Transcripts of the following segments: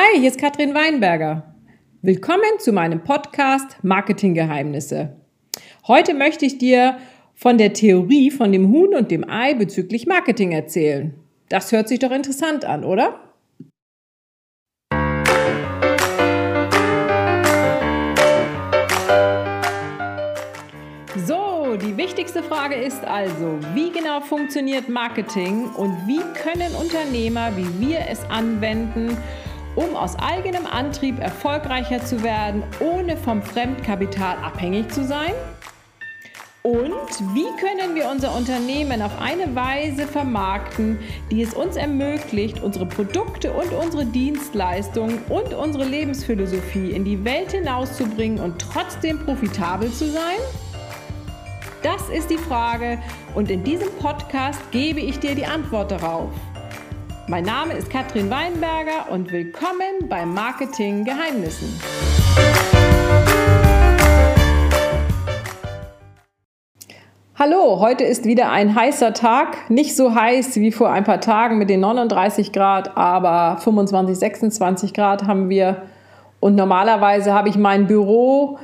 Hi, hier ist Katrin Weinberger. Willkommen zu meinem Podcast Marketinggeheimnisse. Heute möchte ich dir von der Theorie von dem Huhn und dem Ei bezüglich Marketing erzählen. Das hört sich doch interessant an, oder? So, die wichtigste Frage ist also, wie genau funktioniert Marketing und wie können Unternehmer, wie wir es anwenden, um aus eigenem Antrieb erfolgreicher zu werden, ohne vom Fremdkapital abhängig zu sein? Und wie können wir unser Unternehmen auf eine Weise vermarkten, die es uns ermöglicht, unsere Produkte und unsere Dienstleistungen und unsere Lebensphilosophie in die Welt hinauszubringen und trotzdem profitabel zu sein? Das ist die Frage und in diesem Podcast gebe ich dir die Antwort darauf. Mein Name ist Katrin Weinberger und willkommen bei Marketing Geheimnissen. Hallo, heute ist wieder ein heißer Tag. Nicht so heiß wie vor ein paar Tagen mit den 39 Grad, aber 25, 26 Grad haben wir. Und normalerweise habe ich mein Büro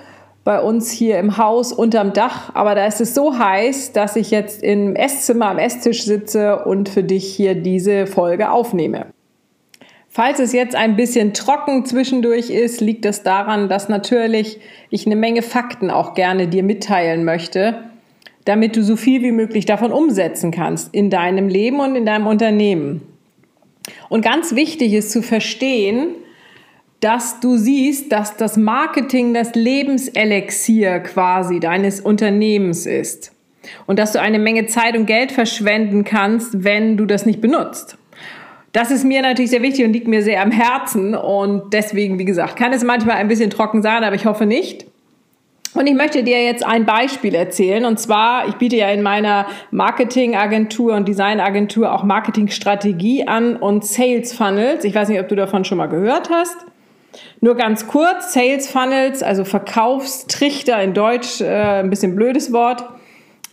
bei uns hier im Haus unterm Dach. Aber da ist es so heiß, dass ich jetzt im Esszimmer am Esstisch sitze und für dich hier diese Folge aufnehme. Falls es jetzt ein bisschen trocken zwischendurch ist, liegt es daran, dass natürlich ich eine Menge Fakten auch gerne dir mitteilen möchte, damit du so viel wie möglich davon umsetzen kannst in deinem Leben und in deinem Unternehmen. Und ganz wichtig ist zu verstehen, dass du siehst, dass das Marketing das Lebenselixier quasi deines Unternehmens ist. Und dass du eine Menge Zeit und Geld verschwenden kannst, wenn du das nicht benutzt. Das ist mir natürlich sehr wichtig und liegt mir sehr am Herzen. Und deswegen, wie gesagt, kann es manchmal ein bisschen trocken sein, aber ich hoffe nicht. Und ich möchte dir jetzt ein Beispiel erzählen. Und zwar, ich biete ja in meiner Marketingagentur und Designagentur auch Marketingstrategie an und Sales Funnels. Ich weiß nicht, ob du davon schon mal gehört hast. Nur ganz kurz, Sales Funnels, also Verkaufstrichter in Deutsch, äh, ein bisschen blödes Wort,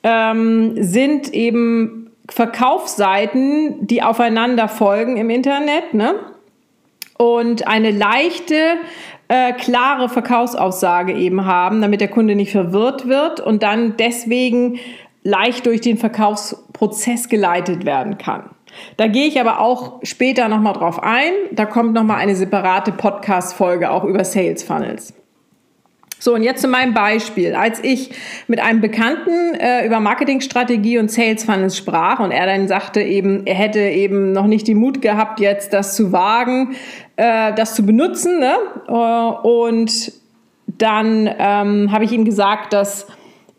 ähm, sind eben Verkaufsseiten, die aufeinander folgen im Internet. Ne? Und eine leichte, äh, klare Verkaufsaussage eben haben, damit der Kunde nicht verwirrt wird und dann deswegen leicht durch den Verkaufsprozess geleitet werden kann. Da gehe ich aber auch später nochmal drauf ein. Da kommt nochmal eine separate Podcast-Folge auch über Sales Funnels. So, und jetzt zu meinem Beispiel. Als ich mit einem Bekannten äh, über Marketingstrategie und Sales Funnels sprach und er dann sagte eben, er hätte eben noch nicht die Mut gehabt, jetzt das zu wagen, äh, das zu benutzen. Ne? Äh, und dann ähm, habe ich ihm gesagt, dass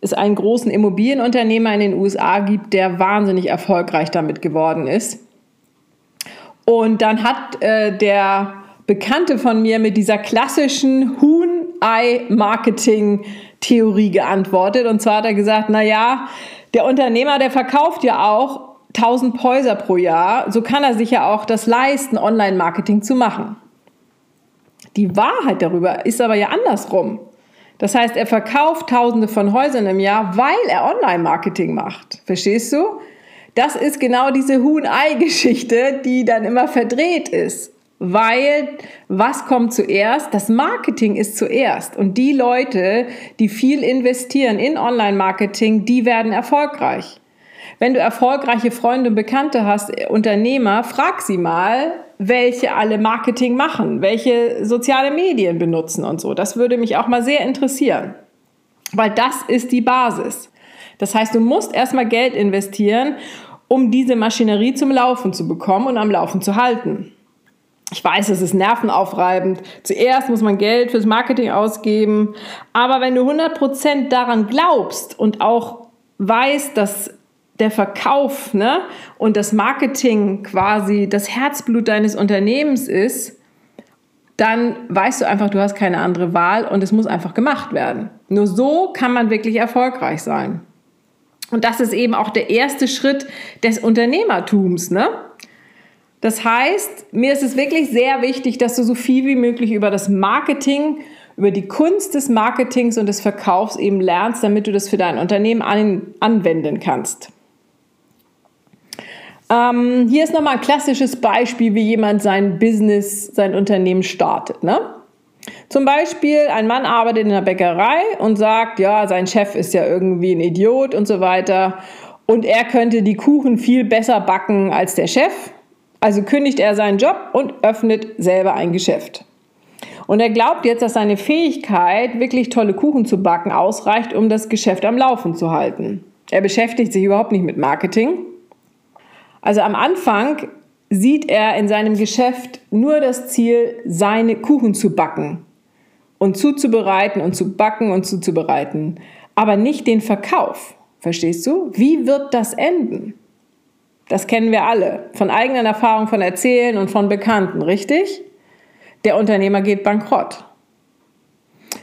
es einen großen Immobilienunternehmer in den USA gibt, der wahnsinnig erfolgreich damit geworden ist. Und dann hat äh, der Bekannte von mir mit dieser klassischen Huhn-Ei-Marketing-Theorie geantwortet. Und zwar hat er gesagt, na ja, der Unternehmer, der verkauft ja auch 1000 Häuser pro Jahr. So kann er sich ja auch das leisten, Online-Marketing zu machen. Die Wahrheit darüber ist aber ja andersrum. Das heißt, er verkauft Tausende von Häusern im Jahr, weil er Online-Marketing macht. Verstehst du? Das ist genau diese Huhn-Ei-Geschichte, die dann immer verdreht ist. Weil was kommt zuerst? Das Marketing ist zuerst. Und die Leute, die viel investieren in Online-Marketing, die werden erfolgreich. Wenn du erfolgreiche Freunde und Bekannte hast, Unternehmer, frag sie mal, welche alle Marketing machen, welche soziale Medien benutzen und so. Das würde mich auch mal sehr interessieren, weil das ist die Basis. Das heißt, du musst erstmal Geld investieren, um diese Maschinerie zum Laufen zu bekommen und am Laufen zu halten. Ich weiß, es ist nervenaufreibend. Zuerst muss man Geld fürs Marketing ausgeben. Aber wenn du 100% daran glaubst und auch weißt, dass der Verkauf ne, und das Marketing quasi das Herzblut deines Unternehmens ist, dann weißt du einfach, du hast keine andere Wahl und es muss einfach gemacht werden. Nur so kann man wirklich erfolgreich sein. Und das ist eben auch der erste Schritt des Unternehmertums. Ne? Das heißt, mir ist es wirklich sehr wichtig, dass du so viel wie möglich über das Marketing, über die Kunst des Marketings und des Verkaufs eben lernst, damit du das für dein Unternehmen an, anwenden kannst. Ähm, hier ist nochmal ein klassisches Beispiel, wie jemand sein Business, sein Unternehmen startet. Ne? Zum Beispiel, ein Mann arbeitet in der Bäckerei und sagt, ja, sein Chef ist ja irgendwie ein Idiot und so weiter. Und er könnte die Kuchen viel besser backen als der Chef. Also kündigt er seinen Job und öffnet selber ein Geschäft. Und er glaubt jetzt, dass seine Fähigkeit, wirklich tolle Kuchen zu backen, ausreicht, um das Geschäft am Laufen zu halten. Er beschäftigt sich überhaupt nicht mit Marketing. Also am Anfang sieht er in seinem Geschäft nur das Ziel, seine Kuchen zu backen und zuzubereiten und zu backen und zuzubereiten, aber nicht den Verkauf. Verstehst du? Wie wird das enden? Das kennen wir alle. Von eigenen Erfahrungen, von Erzählen und von Bekannten, richtig? Der Unternehmer geht bankrott.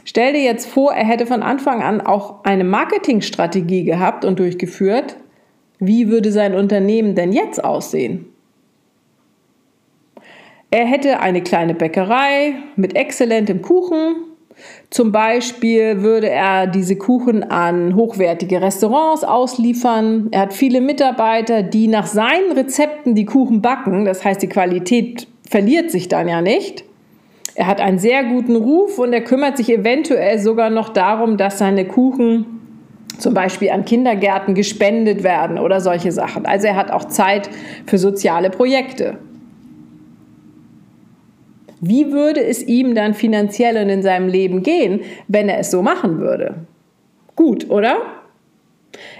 Stell dir jetzt vor, er hätte von Anfang an auch eine Marketingstrategie gehabt und durchgeführt. Wie würde sein Unternehmen denn jetzt aussehen? Er hätte eine kleine Bäckerei mit exzellentem Kuchen. Zum Beispiel würde er diese Kuchen an hochwertige Restaurants ausliefern. Er hat viele Mitarbeiter, die nach seinen Rezepten die Kuchen backen. Das heißt, die Qualität verliert sich dann ja nicht. Er hat einen sehr guten Ruf und er kümmert sich eventuell sogar noch darum, dass seine Kuchen zum Beispiel an Kindergärten gespendet werden oder solche Sachen. Also er hat auch Zeit für soziale Projekte. Wie würde es ihm dann finanziell und in seinem Leben gehen, wenn er es so machen würde? Gut, oder?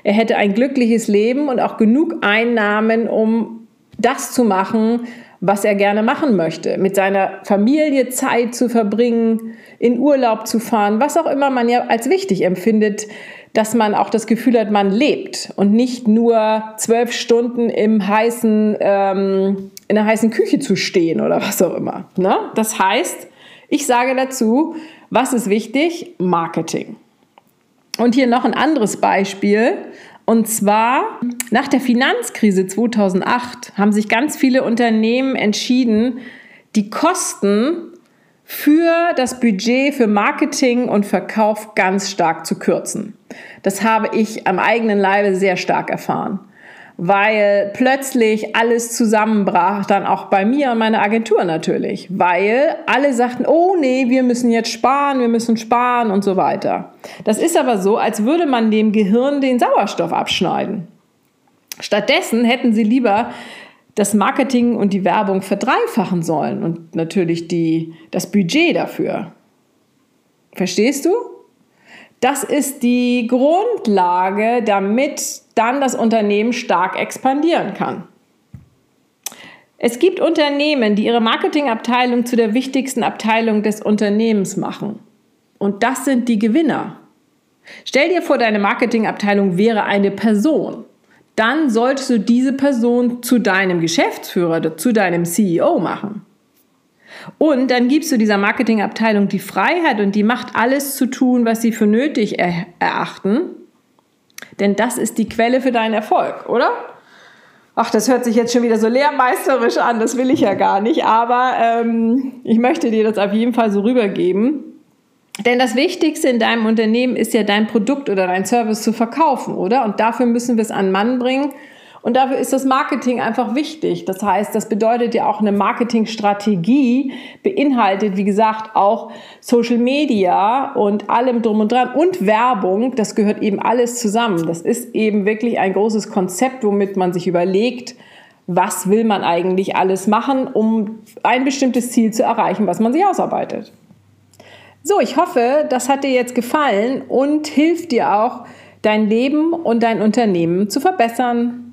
Er hätte ein glückliches Leben und auch genug Einnahmen, um das zu machen, was er gerne machen möchte, mit seiner Familie Zeit zu verbringen, in Urlaub zu fahren, was auch immer man ja als wichtig empfindet, dass man auch das Gefühl hat, man lebt und nicht nur zwölf Stunden im heißen, ähm, in der heißen Küche zu stehen oder was auch immer. Ne? Das heißt, ich sage dazu, was ist wichtig? Marketing. Und hier noch ein anderes Beispiel. Und zwar nach der Finanzkrise 2008 haben sich ganz viele Unternehmen entschieden, die Kosten für das Budget für Marketing und Verkauf ganz stark zu kürzen. Das habe ich am eigenen Leibe sehr stark erfahren weil plötzlich alles zusammenbrach, dann auch bei mir und meiner Agentur natürlich, weil alle sagten, oh nee, wir müssen jetzt sparen, wir müssen sparen und so weiter. Das ist aber so, als würde man dem Gehirn den Sauerstoff abschneiden. Stattdessen hätten sie lieber das Marketing und die Werbung verdreifachen sollen und natürlich die, das Budget dafür. Verstehst du? Das ist die Grundlage, damit dann das Unternehmen stark expandieren kann. Es gibt Unternehmen, die ihre Marketingabteilung zu der wichtigsten Abteilung des Unternehmens machen. Und das sind die Gewinner. Stell dir vor, deine Marketingabteilung wäre eine Person. Dann solltest du diese Person zu deinem Geschäftsführer, zu deinem CEO machen. Und dann gibst du dieser Marketingabteilung die Freiheit und die macht alles zu tun, was sie für nötig er erachten. Denn das ist die Quelle für deinen Erfolg, oder? Ach, das hört sich jetzt schon wieder so lehrmeisterisch an, das will ich ja gar nicht, aber ähm, ich möchte dir das auf jeden Fall so rübergeben. Denn das Wichtigste in deinem Unternehmen ist ja dein Produkt oder dein Service zu verkaufen, oder? Und dafür müssen wir es an Mann bringen und dafür ist das Marketing einfach wichtig. Das heißt, das bedeutet ja auch eine Marketingstrategie, beinhaltet, wie gesagt, auch Social Media und allem drum und dran und Werbung. Das gehört eben alles zusammen. Das ist eben wirklich ein großes Konzept, womit man sich überlegt, was will man eigentlich alles machen, um ein bestimmtes Ziel zu erreichen, was man sich ausarbeitet. So, ich hoffe, das hat dir jetzt gefallen und hilft dir auch, dein Leben und dein Unternehmen zu verbessern.